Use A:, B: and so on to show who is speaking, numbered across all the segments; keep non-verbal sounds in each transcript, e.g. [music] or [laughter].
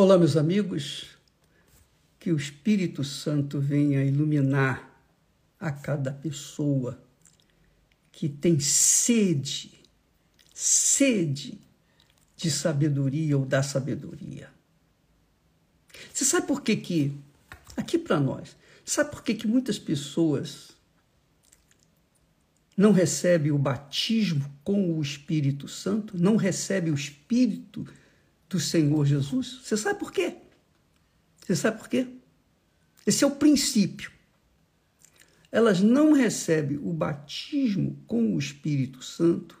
A: Olá, meus amigos, que o Espírito Santo venha iluminar a cada pessoa que tem sede, sede de sabedoria ou da sabedoria. Você sabe por que que, aqui para nós, sabe por que que muitas pessoas não recebem o batismo com o Espírito Santo, não recebem o Espírito do Senhor Jesus? Você sabe por quê? Você sabe por quê? Esse é o princípio. Elas não recebem o batismo com o Espírito Santo,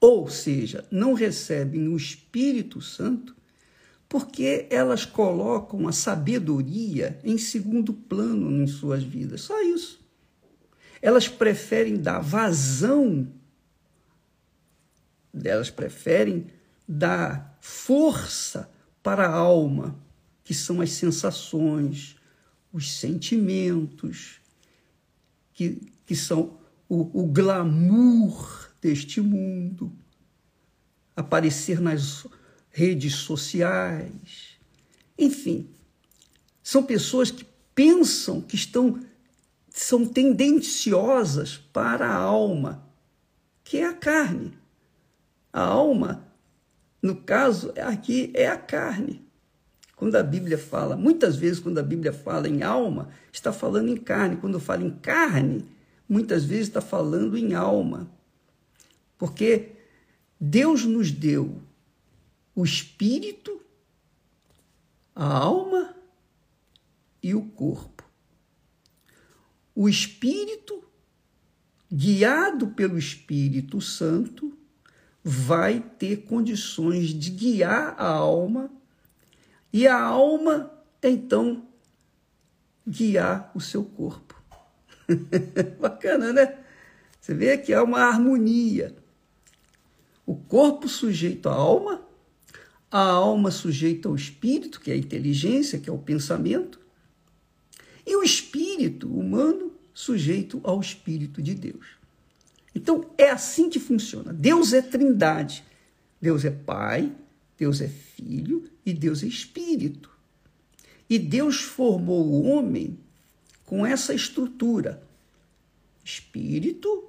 A: ou seja, não recebem o Espírito Santo, porque elas colocam a sabedoria em segundo plano em suas vidas. Só isso. Elas preferem dar vazão, elas preferem dar força para a alma, que são as sensações, os sentimentos, que, que são o, o glamour deste mundo, aparecer nas redes sociais, enfim, são pessoas que pensam que estão são tendenciosas para a alma, que é a carne. A alma, no caso, aqui é a carne. Quando a Bíblia fala, muitas vezes, quando a Bíblia fala em alma, está falando em carne. Quando fala em carne, muitas vezes está falando em alma. Porque Deus nos deu o espírito, a alma e o corpo. O espírito, guiado pelo Espírito Santo, vai ter condições de guiar a alma e a alma, então, guiar o seu corpo. [laughs] Bacana, né? Você vê que há uma harmonia. O corpo sujeito à alma, a alma sujeita ao espírito, que é a inteligência, que é o pensamento, e o espírito humano sujeito ao espírito de Deus. Então é assim que funciona. Deus é trindade. Deus é Pai, Deus é Filho e Deus é Espírito. E Deus formou o homem com essa estrutura: espírito,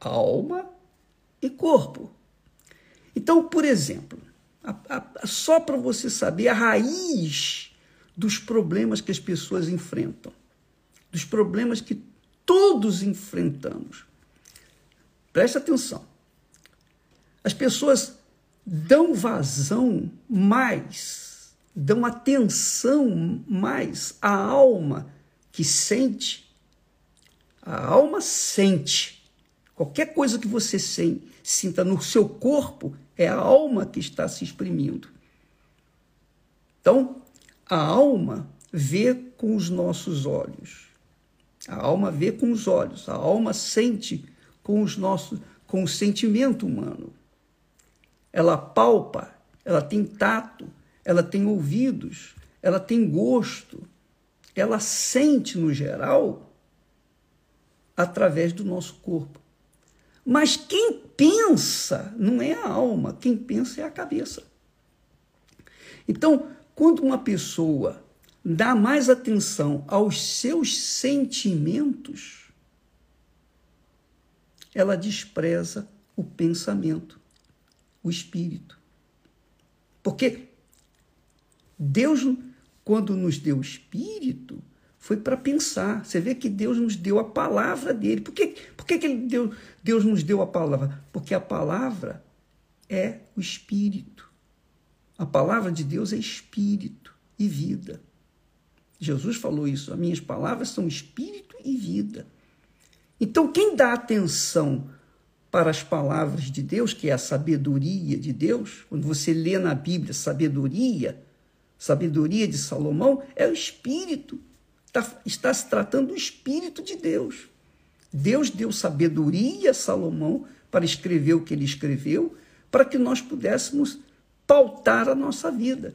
A: alma e corpo. Então, por exemplo, a, a, só para você saber a raiz dos problemas que as pessoas enfrentam, dos problemas que todos enfrentamos. Preste atenção. As pessoas dão vazão mais, dão atenção mais à alma que sente. A alma sente. Qualquer coisa que você sinta no seu corpo é a alma que está se exprimindo. Então, a alma vê com os nossos olhos. A alma vê com os olhos, a alma sente com os nossos com o sentimento humano ela palpa, ela tem tato, ela tem ouvidos, ela tem gosto, ela sente no geral através do nosso corpo. Mas quem pensa não é a alma, quem pensa é a cabeça. Então, quando uma pessoa dá mais atenção aos seus sentimentos, ela despreza o pensamento o espírito. Porque Deus, quando nos deu o espírito, foi para pensar. Você vê que Deus nos deu a palavra dele. Por que, por que, que ele deu, Deus nos deu a palavra? Porque a palavra é o espírito. A palavra de Deus é espírito e vida. Jesus falou isso. As minhas palavras são espírito e vida. Então, quem dá atenção para as palavras de Deus, que é a sabedoria de Deus, quando você lê na Bíblia sabedoria, sabedoria de Salomão, é o Espírito. Está, está se tratando do Espírito de Deus. Deus deu sabedoria a Salomão para escrever o que ele escreveu, para que nós pudéssemos pautar a nossa vida.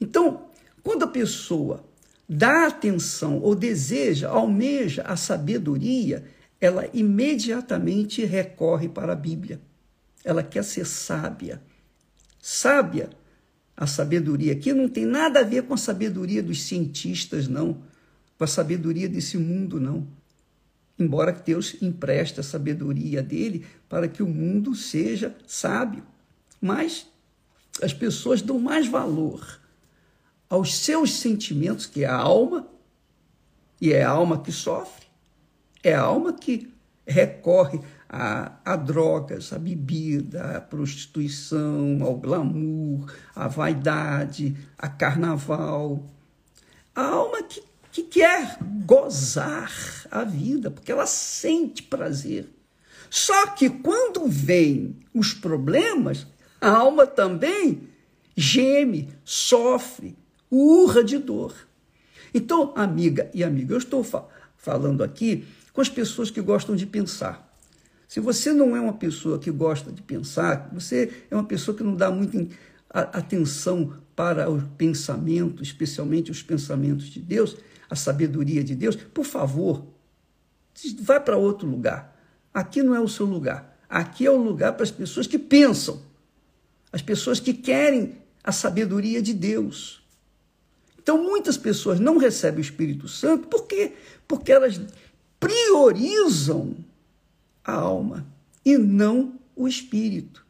A: Então, quando a pessoa dá atenção ou deseja, almeja a sabedoria, ela imediatamente recorre para a Bíblia. Ela quer ser sábia. Sábia A sabedoria aqui não tem nada a ver com a sabedoria dos cientistas, não. Com a sabedoria desse mundo, não. Embora Deus empreste a sabedoria dele para que o mundo seja sábio. Mas as pessoas dão mais valor aos seus sentimentos, que é a alma, e é a alma que sofre, é a alma que recorre a, a drogas, a bebida, a prostituição, ao glamour, à vaidade, a carnaval. A alma que, que quer gozar a vida, porque ela sente prazer. Só que quando vem os problemas, a alma também geme, sofre, urra de dor. Então, amiga e amigo, eu estou fa falando aqui com as pessoas que gostam de pensar. Se você não é uma pessoa que gosta de pensar, você é uma pessoa que não dá muita atenção para o pensamento, especialmente os pensamentos de Deus, a sabedoria de Deus, por favor, vá para outro lugar. Aqui não é o seu lugar. Aqui é o lugar para as pessoas que pensam, as pessoas que querem a sabedoria de Deus. Então, muitas pessoas não recebem o Espírito Santo, por quê? Porque elas priorizam a alma e não o espírito.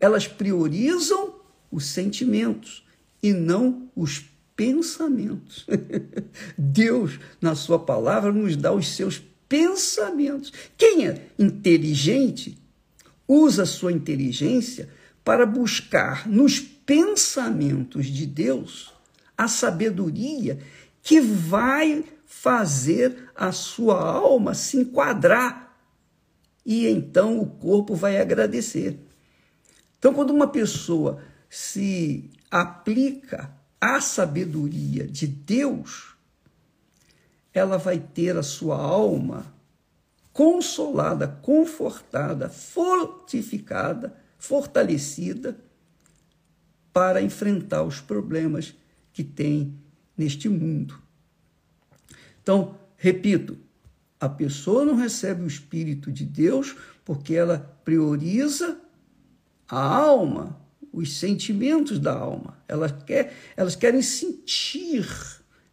A: Elas priorizam os sentimentos e não os pensamentos. [laughs] Deus, na sua palavra, nos dá os seus pensamentos. Quem é inteligente usa a sua inteligência para buscar nos pensamentos de Deus a sabedoria que vai fazer a sua alma se enquadrar e então o corpo vai agradecer. Então, quando uma pessoa se aplica à sabedoria de Deus, ela vai ter a sua alma consolada, confortada, fortificada, fortalecida para enfrentar os problemas que tem neste mundo. Então, repito, a pessoa não recebe o Espírito de Deus porque ela prioriza a alma, os sentimentos da alma. Elas, quer, elas querem sentir.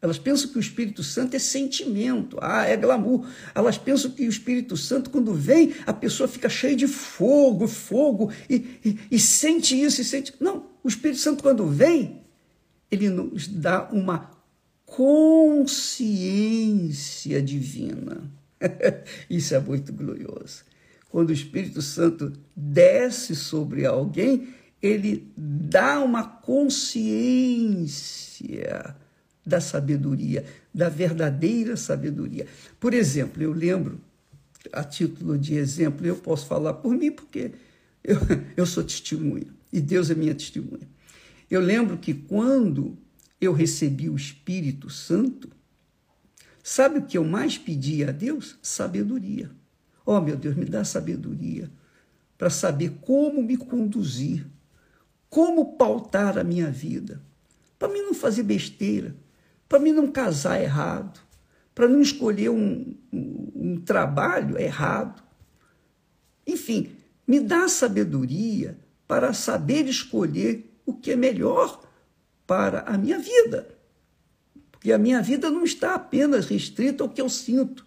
A: Elas pensam que o Espírito Santo é sentimento, ah, é glamour. Elas pensam que o Espírito Santo, quando vem, a pessoa fica cheia de fogo, fogo, e, e, e sente isso, e sente. Não, o Espírito Santo, quando vem, ele nos dá uma consciência divina. [laughs] Isso é muito glorioso. Quando o Espírito Santo desce sobre alguém, ele dá uma consciência da sabedoria, da verdadeira sabedoria. Por exemplo, eu lembro, a título de exemplo, eu posso falar por mim, porque eu, [laughs] eu sou testemunha, e Deus é minha testemunha. Eu lembro que quando eu recebi o Espírito Santo, sabe o que eu mais pedi a Deus? Sabedoria. Oh, meu Deus, me dá sabedoria para saber como me conduzir, como pautar a minha vida, para mim não fazer besteira, para mim não casar errado, para não escolher um, um, um trabalho errado. Enfim, me dá sabedoria para saber escolher o que é melhor para a minha vida. Porque a minha vida não está apenas restrita ao que eu sinto,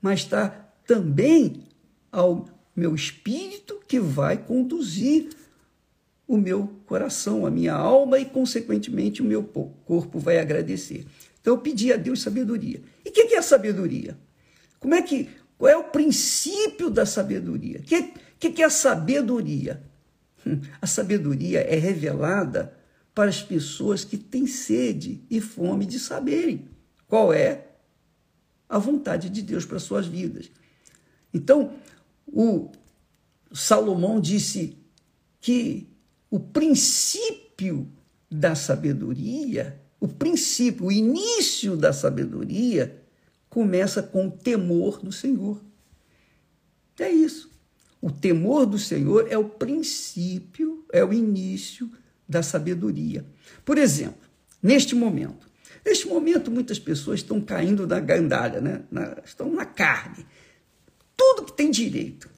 A: mas está também ao meu espírito que vai conduzir o meu coração, a minha alma e, consequentemente, o meu corpo vai agradecer. Então, eu pedi a Deus sabedoria. E o que é sabedoria? Como é que, qual é o princípio da sabedoria? O que, que é a sabedoria? A sabedoria é revelada para as pessoas que têm sede e fome de saberem qual é a vontade de Deus para suas vidas. Então, o Salomão disse que o princípio da sabedoria, o princípio, o início da sabedoria começa com o temor do Senhor. É isso. O temor do Senhor é o princípio, é o início da sabedoria. Por exemplo, neste momento, neste momento muitas pessoas estão caindo na gandalha, né? Na, estão na carne. Tudo que tem direito.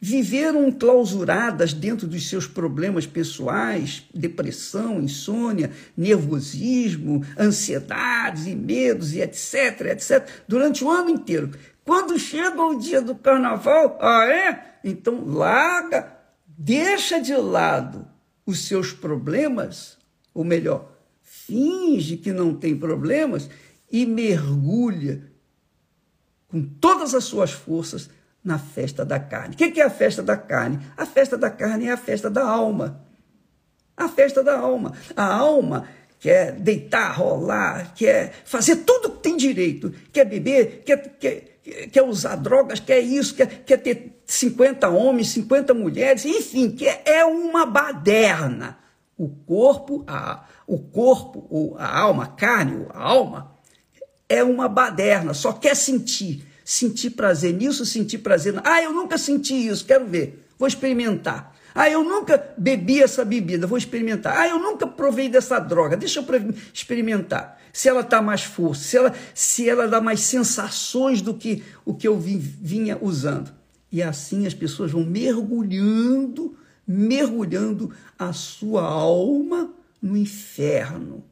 A: Viveram clausuradas dentro dos seus problemas pessoais, depressão, insônia, nervosismo, ansiedades e medos e etc, etc, durante o ano inteiro. Quando chega o dia do carnaval, ah é? Então larga, deixa de lado os seus problemas, ou melhor, finge que não tem problemas e mergulha com todas as suas forças na festa da carne. O que é a festa da carne? A festa da carne é a festa da alma. A festa da alma. A alma quer deitar, rolar, quer fazer tudo que tem direito, quer beber, quer, quer, quer usar drogas, quer isso, quer, quer ter 50 homens, 50 mulheres, enfim, que é uma baderna. O corpo, a, o corpo, a alma, a carne, a alma, é uma baderna, só quer sentir sentir prazer nisso, sentir prazer. Ah, eu nunca senti isso, quero ver, vou experimentar. Ah, eu nunca bebi essa bebida, vou experimentar. Ah, eu nunca provei dessa droga, deixa eu experimentar. Se ela está mais força, se ela, se ela dá mais sensações do que o que eu vinha usando. E assim as pessoas vão mergulhando, mergulhando a sua alma no inferno.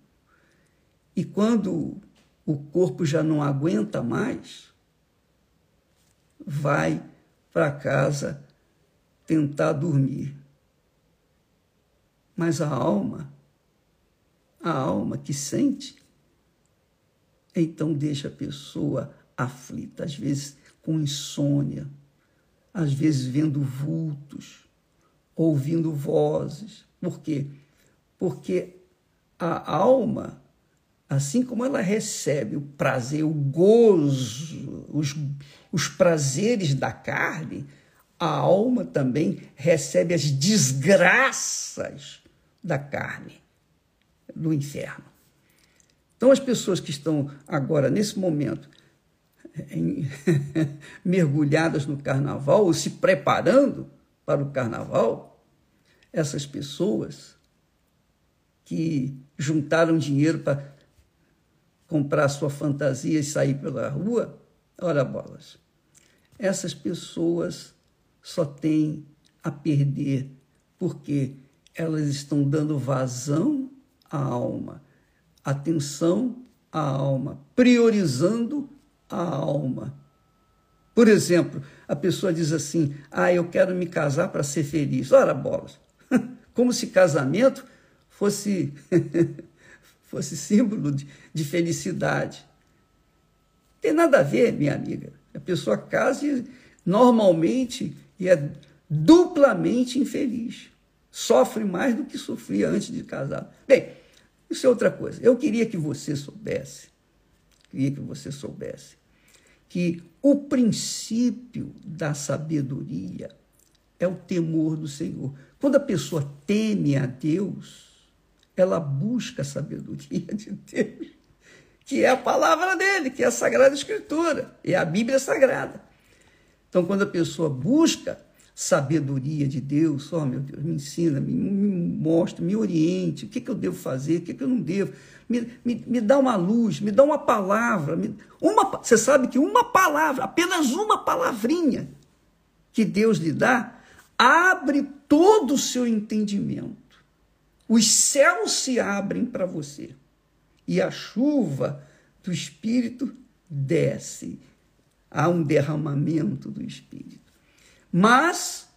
A: E quando o corpo já não aguenta mais, vai para casa tentar dormir. Mas a alma, a alma que sente, então deixa a pessoa aflita, às vezes com insônia, às vezes vendo vultos, ouvindo vozes. Por quê? Porque a alma assim como ela recebe o prazer, o gozo, os, os prazeres da carne, a alma também recebe as desgraças da carne, do inferno. Então, as pessoas que estão agora, nesse momento, em, [laughs] mergulhadas no carnaval, ou se preparando para o carnaval, essas pessoas que juntaram dinheiro para comprar sua fantasia e sair pela rua, ora bolas. Essas pessoas só têm a perder porque elas estão dando vazão à alma, atenção à alma, priorizando a alma. Por exemplo, a pessoa diz assim: Ah, eu quero me casar para ser feliz. Ora, bolas. [laughs] Como se casamento fosse [laughs] fosse símbolo de, de felicidade. Tem nada a ver, minha amiga. A pessoa casa normalmente e é duplamente infeliz. Sofre mais do que sofria antes de casar. Bem, isso é outra coisa. Eu queria que você soubesse, queria que você soubesse, que o princípio da sabedoria é o temor do Senhor. Quando a pessoa teme a Deus, ela busca a sabedoria de Deus, que é a palavra dele, que é a Sagrada Escritura, é a Bíblia Sagrada. Então, quando a pessoa busca sabedoria de Deus, ó oh, meu Deus, me ensina, me, me mostra, me oriente, o que, que eu devo fazer, o que, que eu não devo, me, me, me dá uma luz, me dá uma palavra, me, uma, você sabe que uma palavra, apenas uma palavrinha que Deus lhe dá, abre todo o seu entendimento os céus se abrem para você e a chuva do Espírito desce. Há um derramamento do Espírito. Mas,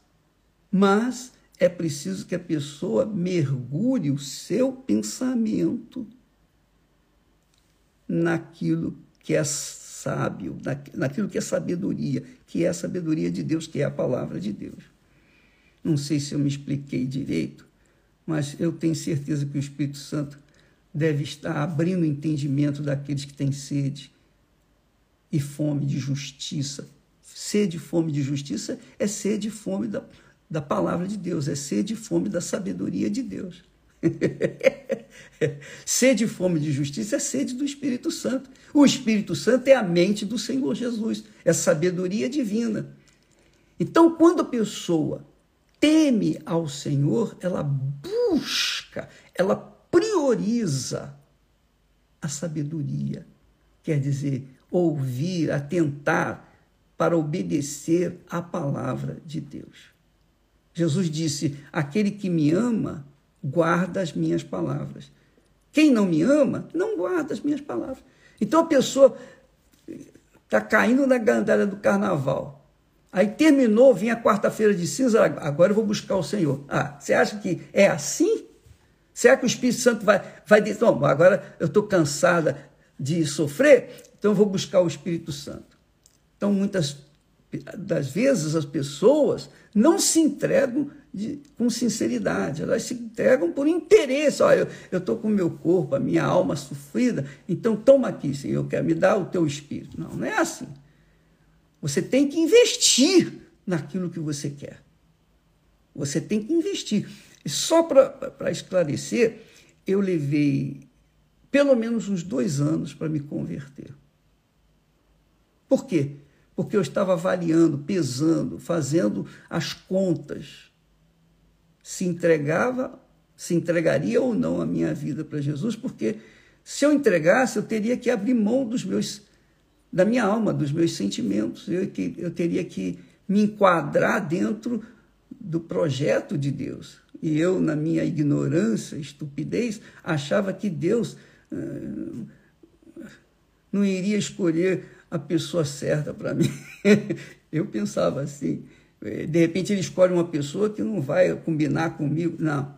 A: mas é preciso que a pessoa mergulhe o seu pensamento naquilo que é sábio, naquilo que é sabedoria, que é a sabedoria de Deus, que é a palavra de Deus. Não sei se eu me expliquei direito, mas eu tenho certeza que o Espírito Santo deve estar abrindo o entendimento daqueles que têm sede e fome de justiça. Sede e fome de justiça é sede e fome da, da palavra de Deus, é sede e fome da sabedoria de Deus. [laughs] sede e fome de justiça é sede do Espírito Santo. O Espírito Santo é a mente do Senhor Jesus, é sabedoria divina. Então, quando a pessoa teme ao Senhor, ela busca, ela prioriza a sabedoria. Quer dizer, ouvir, atentar para obedecer à palavra de Deus. Jesus disse: Aquele que me ama, guarda as minhas palavras. Quem não me ama, não guarda as minhas palavras. Então a pessoa está caindo na gandalha do carnaval. Aí terminou, vinha a quarta-feira de cinza, agora eu vou buscar o Senhor. Ah, você acha que é assim? Será que o Espírito Santo vai, vai dizer, não, agora eu estou cansada de sofrer, então eu vou buscar o Espírito Santo. Então, muitas das vezes, as pessoas não se entregam de, com sinceridade, elas se entregam por interesse. Olha, eu estou com o meu corpo, a minha alma sofrida, então toma aqui, Senhor, quer me dar o teu espírito. Não, não é assim. Você tem que investir naquilo que você quer. Você tem que investir. E só para esclarecer, eu levei pelo menos uns dois anos para me converter. Por quê? porque eu estava avaliando, pesando, fazendo as contas. Se entregava, se entregaria ou não a minha vida para Jesus, porque se eu entregasse, eu teria que abrir mão dos meus da minha alma, dos meus sentimentos. Eu, eu teria que me enquadrar dentro do projeto de Deus. E eu, na minha ignorância, estupidez, achava que Deus uh, não iria escolher a pessoa certa para mim. [laughs] eu pensava assim. De repente ele escolhe uma pessoa que não vai combinar comigo. Não.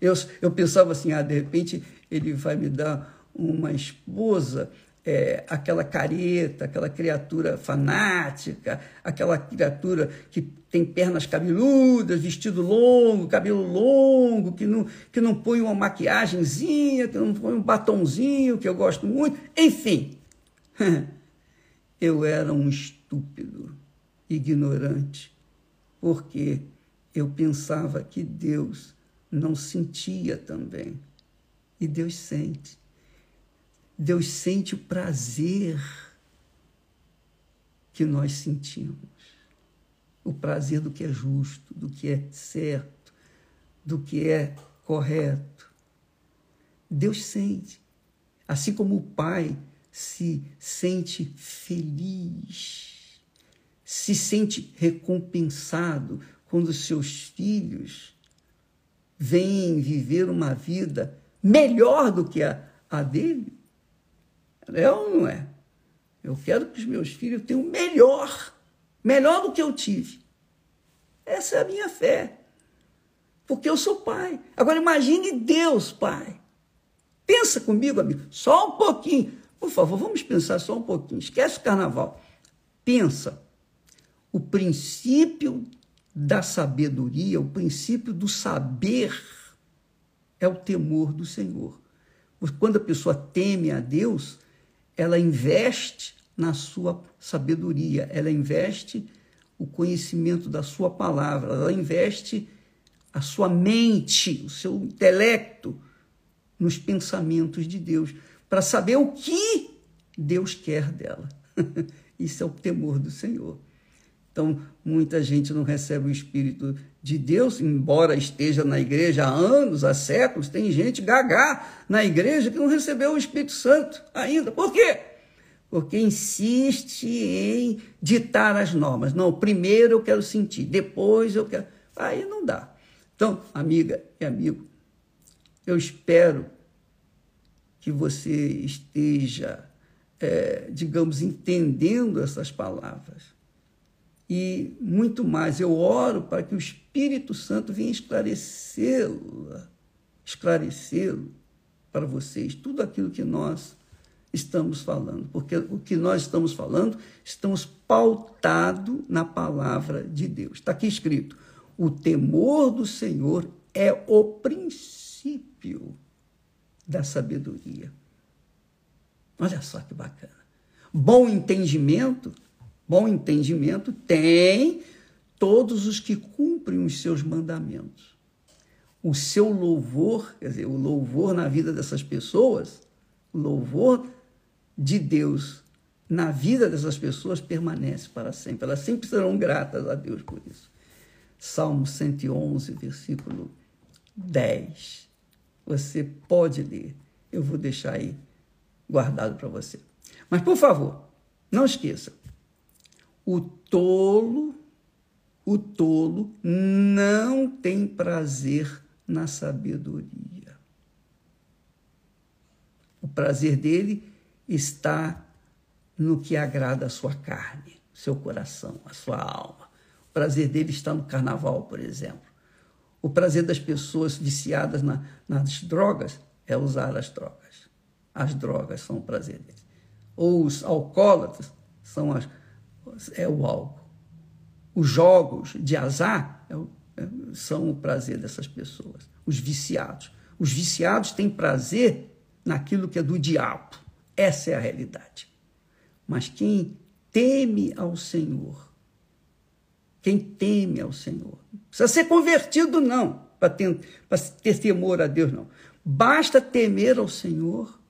A: Eu, eu pensava assim, ah, de repente ele vai me dar uma esposa, é, aquela careta, aquela criatura fanática, aquela criatura que tem pernas cabeludas, vestido longo, cabelo longo, que não, que não põe uma maquiagemzinha, que não põe um batonzinho, que eu gosto muito, enfim. [laughs] eu era um estúpido, ignorante, porque eu pensava que Deus não sentia também. E Deus sente. Deus sente o prazer que nós sentimos. O prazer do que é justo, do que é certo, do que é correto. Deus sente. Assim como o Pai se sente feliz, se sente recompensado quando seus filhos vêm viver uma vida melhor do que a, a dele? É ou não é? Eu quero que os meus filhos tenham melhor, melhor do que eu tive. Essa é a minha fé. Porque eu sou pai. Agora imagine Deus, pai. Pensa comigo, amigo, só um pouquinho. Por favor, vamos pensar só um pouquinho. Esquece o carnaval. Pensa. O princípio da sabedoria, o princípio do saber é o temor do Senhor. Quando a pessoa teme a Deus, ela investe na sua sabedoria, ela investe o conhecimento da sua palavra, ela investe a sua mente, o seu intelecto nos pensamentos de Deus para saber o que Deus quer dela. [laughs] Isso é o temor do Senhor. Então, muita gente não recebe o Espírito de Deus, embora esteja na igreja há anos, há séculos, tem gente gagá na igreja que não recebeu o Espírito Santo ainda. Por quê? Porque insiste em ditar as normas. Não, primeiro eu quero sentir, depois eu quero. Aí não dá. Então, amiga e amigo, eu espero que você esteja, é, digamos, entendendo essas palavras. E muito mais, eu oro para que o Espírito Santo venha esclarecê-lo, esclarecê-lo para vocês, tudo aquilo que nós estamos falando, porque o que nós estamos falando, estamos pautado na palavra de Deus. Está aqui escrito: o temor do Senhor é o princípio da sabedoria. Olha só que bacana. Bom entendimento, bom entendimento tem todos os que cumprem os seus mandamentos. O seu louvor, quer dizer, o louvor na vida dessas pessoas, o louvor de Deus na vida dessas pessoas permanece para sempre. Elas sempre serão gratas a Deus por isso. Salmo 111, versículo 10. Você pode ler. Eu vou deixar aí guardado para você. Mas, por favor, não esqueça. O tolo, o tolo não tem prazer na sabedoria. O prazer dele está no que agrada a sua carne, seu coração, a sua alma. O prazer dele está no carnaval, por exemplo. O prazer das pessoas viciadas na, nas drogas é usar as drogas. As drogas são o prazer deles. Ou os alcoólatras são as, é o álcool. Os jogos de azar é o, é, são o prazer dessas pessoas. Os viciados. Os viciados têm prazer naquilo que é do diabo. Essa é a realidade. Mas quem teme ao Senhor, quem teme ao Senhor, não precisa ser convertido, não, para ter temor a Deus, não. Basta temer ao Senhor,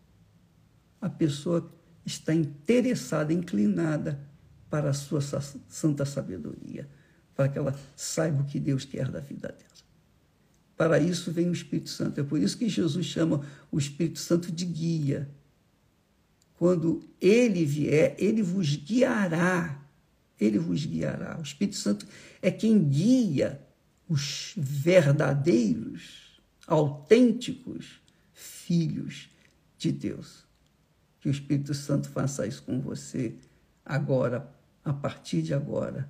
A: a pessoa está interessada, inclinada para a sua santa sabedoria, para que ela saiba o que Deus quer da vida dela. Para isso vem o Espírito Santo. É por isso que Jesus chama o Espírito Santo de guia. Quando ele vier, ele vos guiará. Ele vos guiará. O Espírito Santo é quem guia os verdadeiros, autênticos filhos de Deus. Que o Espírito Santo faça isso com você agora, a partir de agora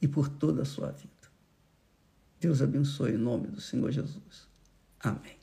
A: e por toda a sua vida. Deus abençoe em nome do Senhor Jesus. Amém.